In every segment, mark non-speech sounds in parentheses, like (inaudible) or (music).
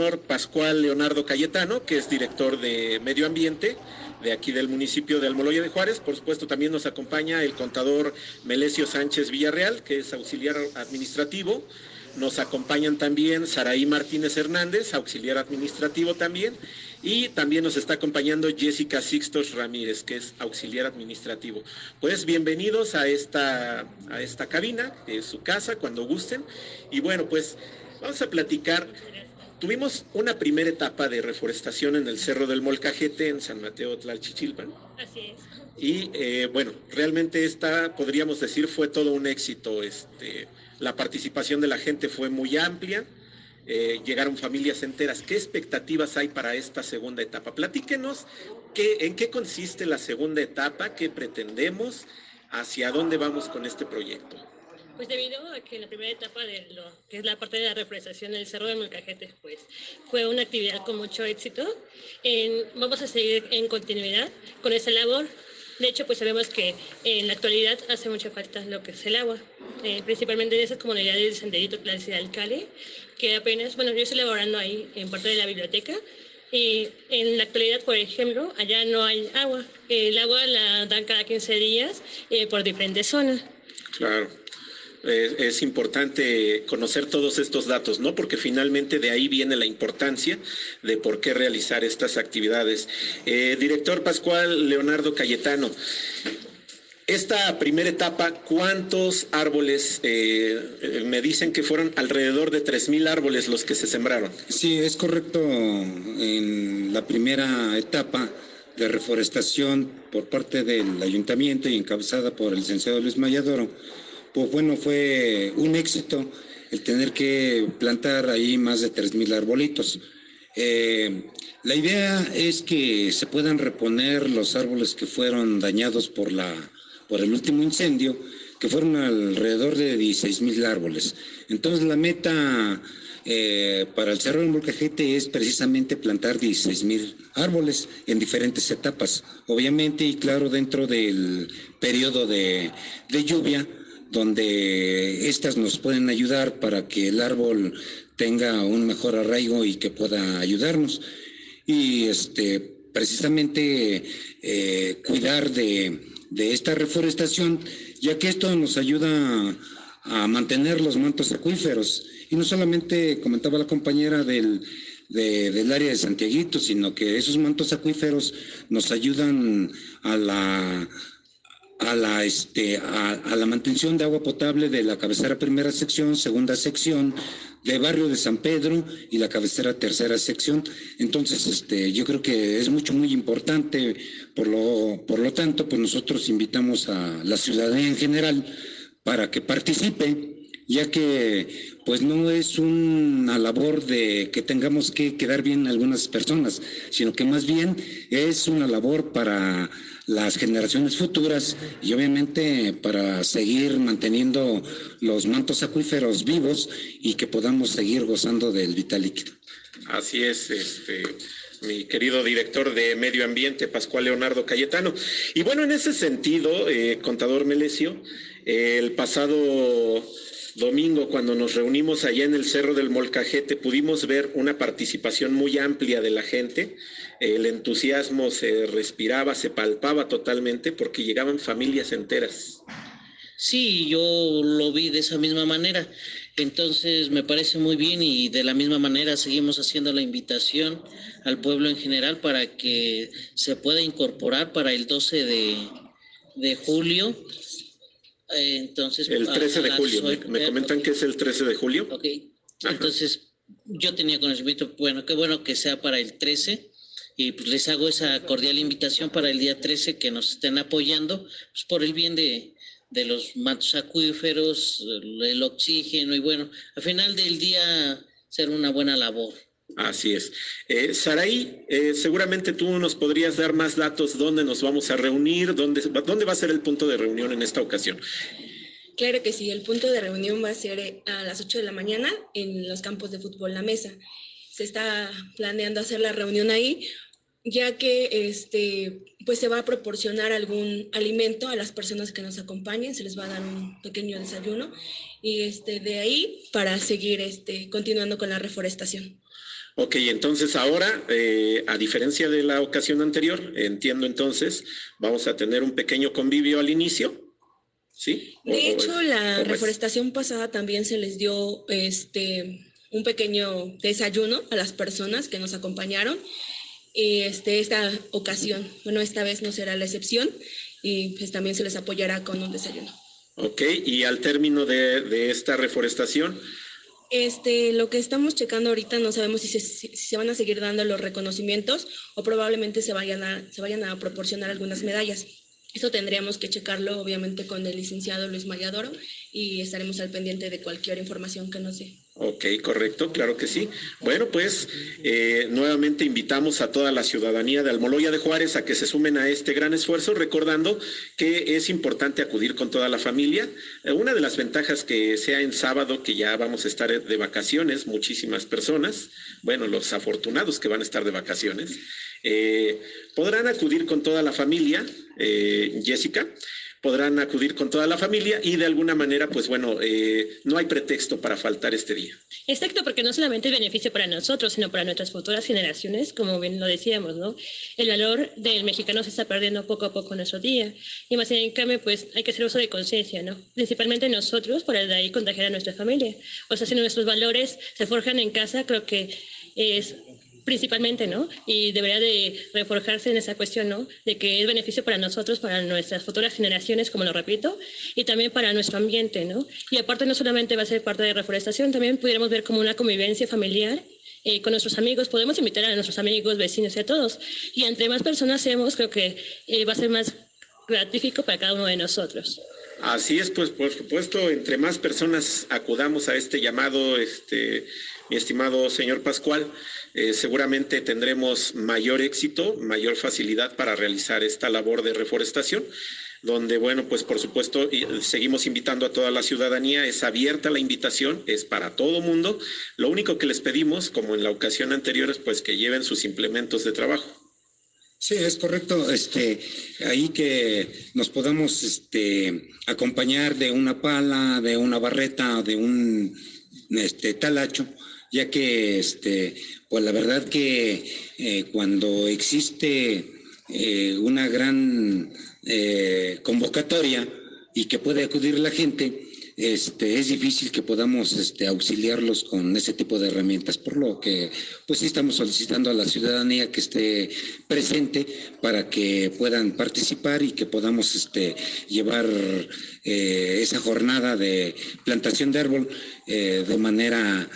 Pascual Leonardo Cayetano, que es director de Medio Ambiente de aquí del municipio de Almoloya de Juárez. Por supuesto, también nos acompaña el contador Melesio Sánchez Villarreal, que es auxiliar administrativo. Nos acompañan también Saraí Martínez Hernández, auxiliar administrativo también. Y también nos está acompañando Jessica Sixtos Ramírez, que es auxiliar administrativo. Pues bienvenidos a esta, a esta cabina, que su casa, cuando gusten. Y bueno, pues vamos a platicar Tuvimos una primera etapa de reforestación en el Cerro del Molcajete, en San Mateo Tlalchichilpan. Así es. Y eh, bueno, realmente esta, podríamos decir, fue todo un éxito. Este, la participación de la gente fue muy amplia. Eh, llegaron familias enteras. ¿Qué expectativas hay para esta segunda etapa? Platíquenos qué, en qué consiste la segunda etapa, qué pretendemos, hacia dónde vamos con este proyecto. Pues debido a que la primera etapa de lo que es la parte de la reforestación del Cerro de Molcajete, pues fue una actividad con mucho éxito. vamos a seguir en continuidad con esa labor. De hecho, pues sabemos que en la actualidad hace mucha falta lo que es el agua, eh, principalmente en esas comunidades de Senderito, Clase de Alcalde, que apenas, bueno, yo estoy elaborando ahí en parte de la biblioteca, y en la actualidad, por ejemplo, allá no hay agua. El agua la dan cada 15 días eh, por diferentes zonas. Claro es, importante conocer todos estos datos, ¿no? Porque finalmente de ahí viene la importancia de por qué realizar estas actividades. Eh, director Pascual Leonardo Cayetano, esta primera etapa, ¿cuántos árboles? Eh, me dicen que fueron alrededor de 3.000 árboles los que se sembraron. Sí, es correcto. En la primera etapa de reforestación por parte del ayuntamiento y encabezada por el licenciado Luis Mayadoro, pues bueno, fue un éxito el tener que plantar ahí más de 3.000 arbolitos. Eh, la idea es que se puedan reponer los árboles que fueron dañados por, la, por el último incendio, que fueron alrededor de 16.000 árboles. Entonces la meta eh, para el Cerro del Molcajete es precisamente plantar 16.000 árboles en diferentes etapas. Obviamente y claro dentro del periodo de, de lluvia donde estas nos pueden ayudar para que el árbol tenga un mejor arraigo y que pueda ayudarnos. Y este, precisamente eh, cuidar de, esta reforestación, ya que esto nos ayuda a mantener los mantos acuíferos. Y no solamente comentaba la compañera del, del área de Santiaguito, sino que esos mantos acuíferos nos ayudan a la a la, este, a, la mantención de agua potable de la cabecera primera sección, segunda sección, de barrio de San Pedro y la cabecera tercera sección. Entonces, este, yo creo que es mucho, muy importante. Por lo, por lo tanto, pues nosotros invitamos a la ciudadanía en general para que participe ya que pues no es una labor de que tengamos que quedar bien algunas personas, sino que más bien es una labor para las generaciones futuras y obviamente para seguir manteniendo los mantos acuíferos vivos y que podamos seguir gozando del vital líquido. Así es, este mi querido director de Medio Ambiente, Pascual Leonardo Cayetano. Y bueno, en ese sentido, eh, contador Melesio, el pasado domingo, cuando nos reunimos allá en el Cerro del Molcajete, pudimos ver una participación muy amplia de la gente. El entusiasmo se respiraba, se palpaba totalmente porque llegaban familias enteras. Sí, yo lo vi de esa misma manera. Entonces me parece muy bien y de la misma manera seguimos haciendo la invitación al pueblo en general para que se pueda incorporar para el 12 de, de julio entonces, el 13 de julio, me, comentan que es el 13 de julio. Ok, entonces yo tenía conocimiento, bueno, qué bueno que sea para el 13 y pues les hago esa cordial invitación para el día 13 que nos estén apoyando pues, por el bien de, de los mantos acuíferos, el oxígeno y bueno, al final del día ser una buena labor. Así es. Eh, Saraí, eh, seguramente tú nos podrías dar más datos dónde nos vamos a reunir, dónde, dónde va a ser el punto de reunión en esta ocasión. Claro que sí, el punto de reunión va a ser eh, a las 8 de la mañana en los campos de fútbol La Mesa. Se está planeando hacer la reunión ahí, ya que este, pues se va a proporcionar algún alimento a las personas que nos acompañen, se les va a dar un pequeño desayuno y este, de ahí para seguir este, continuando con la reforestación. Ok, entonces ahora, eh, a diferencia de la ocasión anterior, entiendo entonces, vamos a tener un pequeño convivio al inicio. ¿Sí? De hecho, la reforestación pasada también se les dio este un pequeño desayuno a las personas que nos acompañaron. Y este, esta ocasión, bueno, esta vez no será la excepción y pues también se les apoyará con un desayuno. Ok, y al término de, de esta reforestación, este, lo que estamos checando ahorita no sabemos si se, van a seguir dando los reconocimientos o probablemente se vayan, a, se vayan a proporcionar algunas medallas. Eso tendríamos que checarlo obviamente con el licenciado Luis Mayadoro y estaremos al pendiente de cualquier información que nos dé. Ok, correcto, claro que sí. Bueno, pues eh, nuevamente invitamos a toda la ciudadanía de Almoloya de Juárez a que se sumen a este gran esfuerzo, recordando que es importante acudir con toda la familia. Eh, una de las ventajas que sea en sábado, que ya vamos a estar de vacaciones, muchísimas personas, bueno, los afortunados que van a estar de vacaciones, eh, podrán acudir con toda la familia, eh, Jessica podrán acudir con toda la familia y de alguna manera, pues bueno, eh, no hay pretexto para faltar este día. Exacto, porque no solamente es beneficio para nosotros, sino para nuestras futuras generaciones, como bien lo decíamos, ¿no? El valor del mexicano se está perdiendo poco a poco en nuestro día. Y más en cambio, pues hay que hacer uso de conciencia, ¿no? Principalmente nosotros, para de ahí contagiar a nuestra familia. O sea, si nuestros valores se forjan en casa, creo que es principalmente, ¿no? Y debería de reforjarse en esa cuestión, ¿no? De que es beneficio para nosotros, para nuestras futuras generaciones, como lo repito, y también para nuestro ambiente, ¿no? Y aparte no solamente va a ser parte de reforestación, también pudiéramos ver como una convivencia familiar eh, con nuestros amigos, podemos invitar a nuestros amigos, vecinos y a todos. Y entre más personas seamos, creo que eh, va a ser más gratífico para cada uno de nosotros. Así es, pues por supuesto, entre más personas acudamos a este llamado, este, mi estimado señor Pascual, eh, seguramente tendremos mayor éxito, mayor facilidad para realizar esta labor de reforestación donde, bueno, pues por supuesto seguimos invitando a toda la ciudadanía, es abierta la invitación, es para todo mundo. Lo único que les pedimos, como en la ocasión anterior, es pues que lleven sus implementos de trabajo. Sí, es correcto. Este, ahí que nos podamos este, acompañar de una pala, de una barreta, de un este, talacho, ya que este, pues la verdad que eh, cuando existe eh, una gran eh, convocatoria y que puede acudir la gente, este, es difícil que podamos este, auxiliarlos con ese tipo de herramientas, por lo que pues sí estamos solicitando a la ciudadanía que esté presente para que puedan participar y que podamos este, llevar esa jornada de plantación de árbol de manera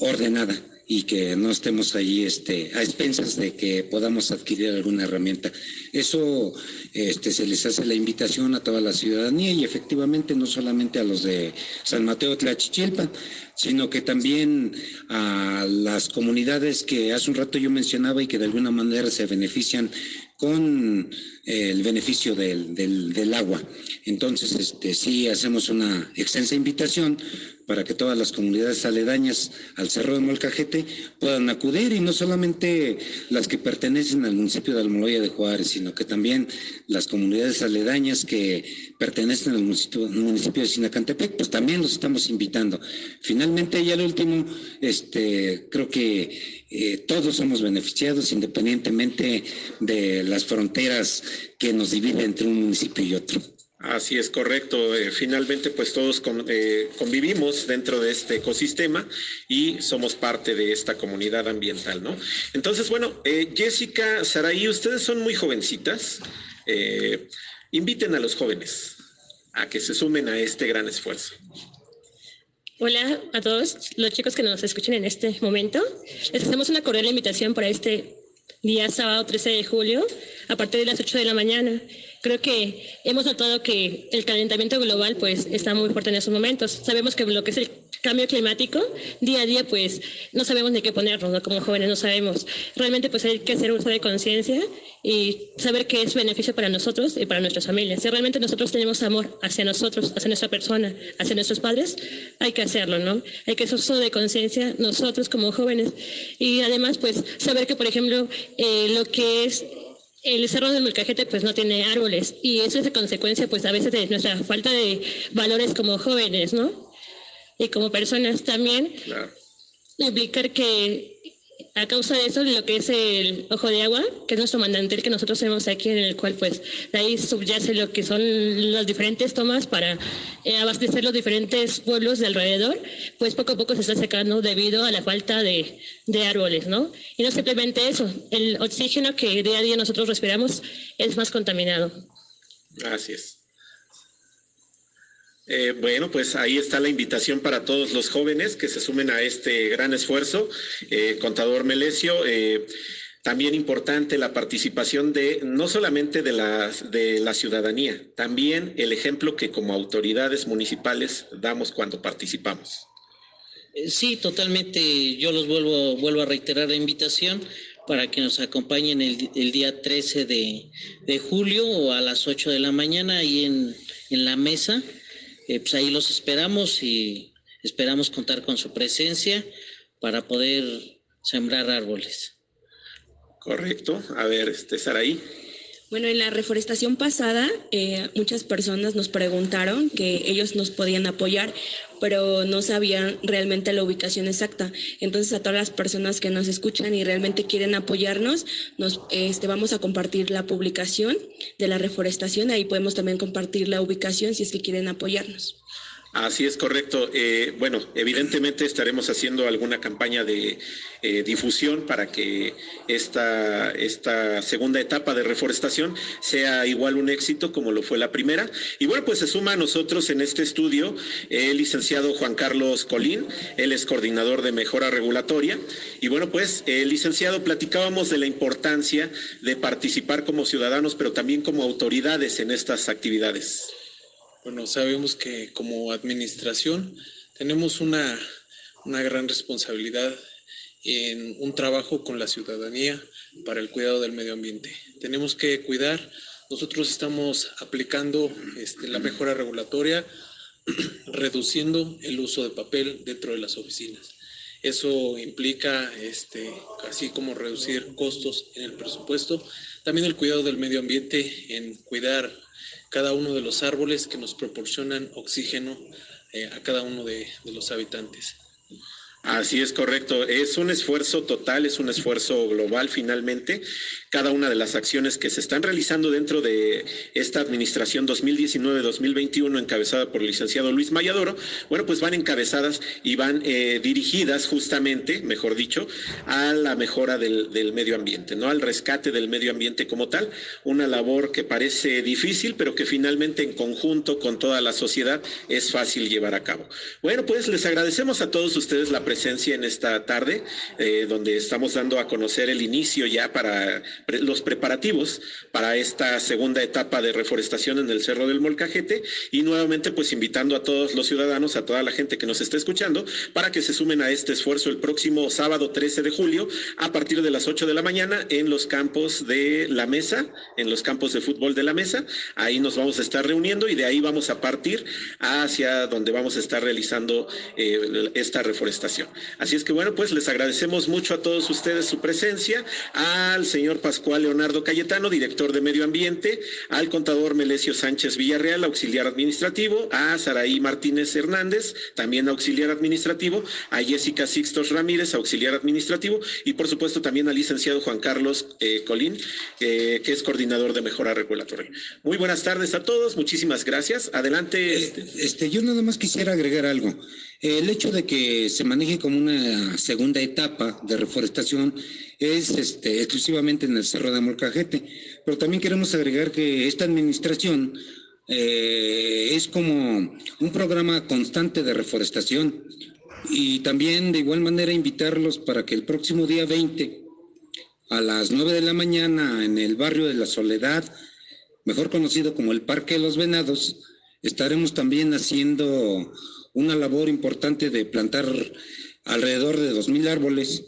ordenada y que no estemos ahí este, a expensas de que podamos adquirir alguna herramienta. Eso este, se les hace la invitación a toda la ciudadanía y efectivamente no solamente a los de San Mateo Tlachichilpan, sino que también a las comunidades que hace un rato yo mencionaba y que de alguna manera se benefician con eh, el beneficio del, del, agua. Entonces, este, sí hacemos una extensa invitación para que todas las comunidades aledañas al Cerro de Molcajete puedan acudir y no solamente las que pertenecen al municipio de Almoloya de Juárez, sino que también las comunidades aledañas que pertenecen al municipio, municipio de Sinacantepec, pues también los estamos invitando. Finalmente, ya lo último, este, creo que eh, todos somos beneficiados independientemente de las fronteras que nos dividen entre un municipio y otro. Así es correcto. Eh, finalmente, pues todos con, eh, convivimos dentro de este ecosistema y somos parte de esta comunidad ambiental, ¿no? Entonces, bueno, eh, Jessica, Saraí, ustedes son muy jovencitas. Eh, inviten a los jóvenes a que se sumen a este gran esfuerzo. Hola a todos los chicos que nos escuchen en este momento. Les hacemos una cordial invitación para este día sábado 13 de julio a partir de las 8 de la mañana creo que hemos notado que el calentamiento global pues está muy fuerte en estos momentos. Sabemos que lo que es el cambio climático, día a día pues no sabemos ni qué ponernos, ¿no? como jóvenes no sabemos. Realmente pues hay que hacer uso de conciencia y saber que es beneficio para nosotros y para nuestras familias. Si realmente nosotros tenemos amor hacia nosotros, hacia nuestra persona, hacia nuestros padres, hay que hacerlo, ¿no? Hay que hacer uso de conciencia nosotros como jóvenes y además pues saber que por ejemplo eh, lo que es el cerro del Molcajete pues no tiene árboles y eso es de consecuencia pues a veces de nuestra falta de valores como jóvenes, ¿no? Y como personas también. Claro. Implicar que a causa de eso, lo que es el Ojo de Agua, que es nuestro mandantel que nosotros tenemos aquí, en el cual pues ahí subyace lo que son las diferentes tomas para eh, abastecer los diferentes pueblos de alrededor, pues poco a poco se está secando debido a la falta de, de árboles, ¿no? Y no simplemente eso, el oxígeno que día a día nosotros respiramos es más contaminado. Así es. Eh, bueno, pues ahí está la invitación para todos los jóvenes que se sumen a este gran esfuerzo. Eh, contador Melesio, eh, también importante la participación de no solamente de la, de la ciudadanía, también el ejemplo que como autoridades municipales damos cuando participamos. Sí, totalmente. Yo los vuelvo, vuelvo a reiterar la invitación para que nos acompañen el, el día 13 de, de, julio o a las 8 de la mañana ahí en, en la mesa eh, pues ahí los esperamos y esperamos contar con su presencia para poder sembrar árboles. Correcto. A ver, este, Saraí. Bueno, en la reforestación pasada, eh, muchas personas nos preguntaron que ellos nos podían apoyar, pero no sabían realmente la ubicación exacta. Entonces, a todas las personas que nos escuchan y realmente quieren apoyarnos, nos este, vamos a compartir la publicación de la reforestación. Ahí podemos también compartir la ubicación si es que quieren apoyarnos. Así es correcto. Eh, bueno, evidentemente estaremos haciendo alguna campaña de eh, difusión para que esta, esta segunda etapa de reforestación sea igual un éxito como lo fue la primera. Y bueno, pues se suma a nosotros en este estudio el licenciado Juan Carlos Colín, él es coordinador de mejora regulatoria. Y bueno, pues el licenciado platicábamos de la importancia de participar como ciudadanos, pero también como autoridades en estas actividades. Bueno, sabemos que como administración tenemos una, una gran responsabilidad en un trabajo con la ciudadanía para el cuidado del medio ambiente. Tenemos que cuidar, nosotros estamos aplicando este, la mejora regulatoria, (clears throat) reduciendo el uso de papel dentro de las oficinas. Eso implica, este, así como reducir costos en el presupuesto, también el cuidado del medio ambiente, en cuidar cada uno de los árboles que nos proporcionan oxígeno eh, a cada uno de, de los habitantes. Así es correcto. Es un esfuerzo total, es un esfuerzo global finalmente. Cada una de las acciones que se están realizando dentro de esta administración 2019-2021 encabezada por el licenciado Luis Mayadoro, bueno, pues van encabezadas y van eh, dirigidas justamente, mejor dicho, a la mejora del, medio ambiente, ¿no? Al rescate del medio ambiente como tal. Una labor que parece difícil, pero que finalmente en conjunto con toda la sociedad es fácil llevar a cabo. Bueno, pues les agradecemos a todos ustedes la presencia en esta tarde, eh, donde estamos dando a conocer el inicio ya para los preparativos para esta segunda etapa de reforestación en el Cerro del Molcajete y nuevamente pues invitando a todos los ciudadanos, a toda la gente que nos está escuchando, para que se sumen a este esfuerzo el próximo sábado 13 de julio a partir de las 8 de la mañana en los campos de la mesa, en los campos de fútbol de la mesa. Ahí nos vamos a estar reuniendo y de ahí vamos a partir hacia donde vamos a estar realizando eh, esta reforestación. Así es que bueno, pues les agradecemos mucho a todos ustedes su presencia, al señor Pascual Leonardo Cayetano, director de Medio Ambiente, al contador Melesio Sánchez Villarreal, auxiliar administrativo, a Saraí Martínez Hernández, también auxiliar administrativo, a Jessica Sixtos Ramírez, auxiliar administrativo, y por supuesto también al licenciado Juan Carlos eh, Colín, eh, que es coordinador de mejora regulatoria. Muy buenas tardes a todos, muchísimas gracias. Adelante. Este, este yo nada más quisiera agregar algo. El hecho de que se maneje como una segunda etapa de reforestación es este, exclusivamente en el Cerro de Molcajete, pero también queremos agregar que esta administración eh, es como un programa constante de reforestación. Y también de igual manera invitarlos para que el próximo día 20 a las 9 de la mañana en el barrio de la Soledad, mejor conocido como el Parque de los Venados, estaremos también haciendo una labor importante de plantar alrededor de 2.000 árboles,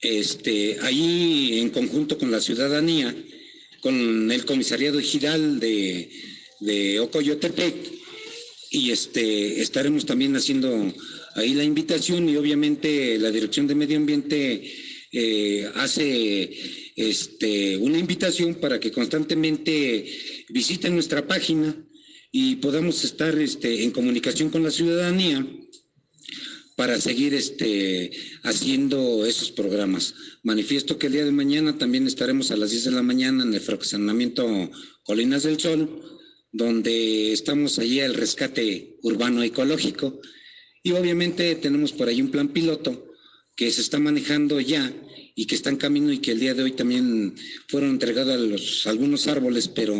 este, ahí en conjunto con la ciudadanía, con el comisariado ejidal de, de Ocoyotepec, y este, estaremos también haciendo ahí la invitación y obviamente la Dirección de Medio Ambiente eh, hace este, una invitación para que constantemente visiten nuestra página y podamos estar este, en comunicación con la ciudadanía para seguir este, haciendo esos programas. Manifiesto que el día de mañana también estaremos a las 10 de la mañana en el fraccionamiento Colinas del Sol, donde estamos allí al rescate urbano ecológico y obviamente tenemos por ahí un plan piloto que se está manejando ya y que está en camino y que el día de hoy también fueron entregados algunos árboles, pero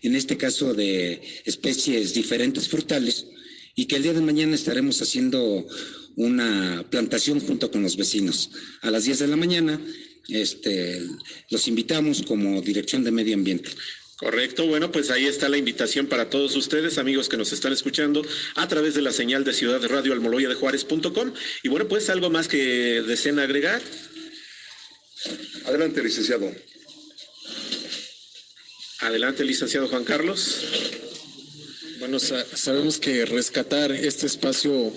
en este caso de especies diferentes frutales, y que el día de mañana estaremos haciendo una plantación junto con los vecinos. A las 10 de la mañana este, los invitamos como Dirección de Medio Ambiente. Correcto, bueno, pues ahí está la invitación para todos ustedes, amigos que nos están escuchando a través de la señal de Ciudad de Radio Almoloya de Juárez.com. Y bueno, pues algo más que deseen agregar. Adelante, licenciado. Adelante, licenciado Juan Carlos. Bueno, sabemos que rescatar este espacio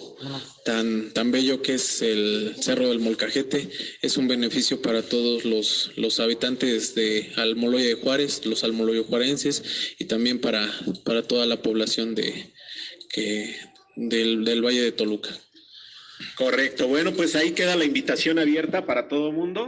tan, tan bello que es el Cerro del Molcajete es un beneficio para todos los, los habitantes de Almoloya de Juárez, los almoloyo juarenses y también para, para toda la población de, que, del, del Valle de Toluca. Correcto, bueno, pues ahí queda la invitación abierta para todo mundo.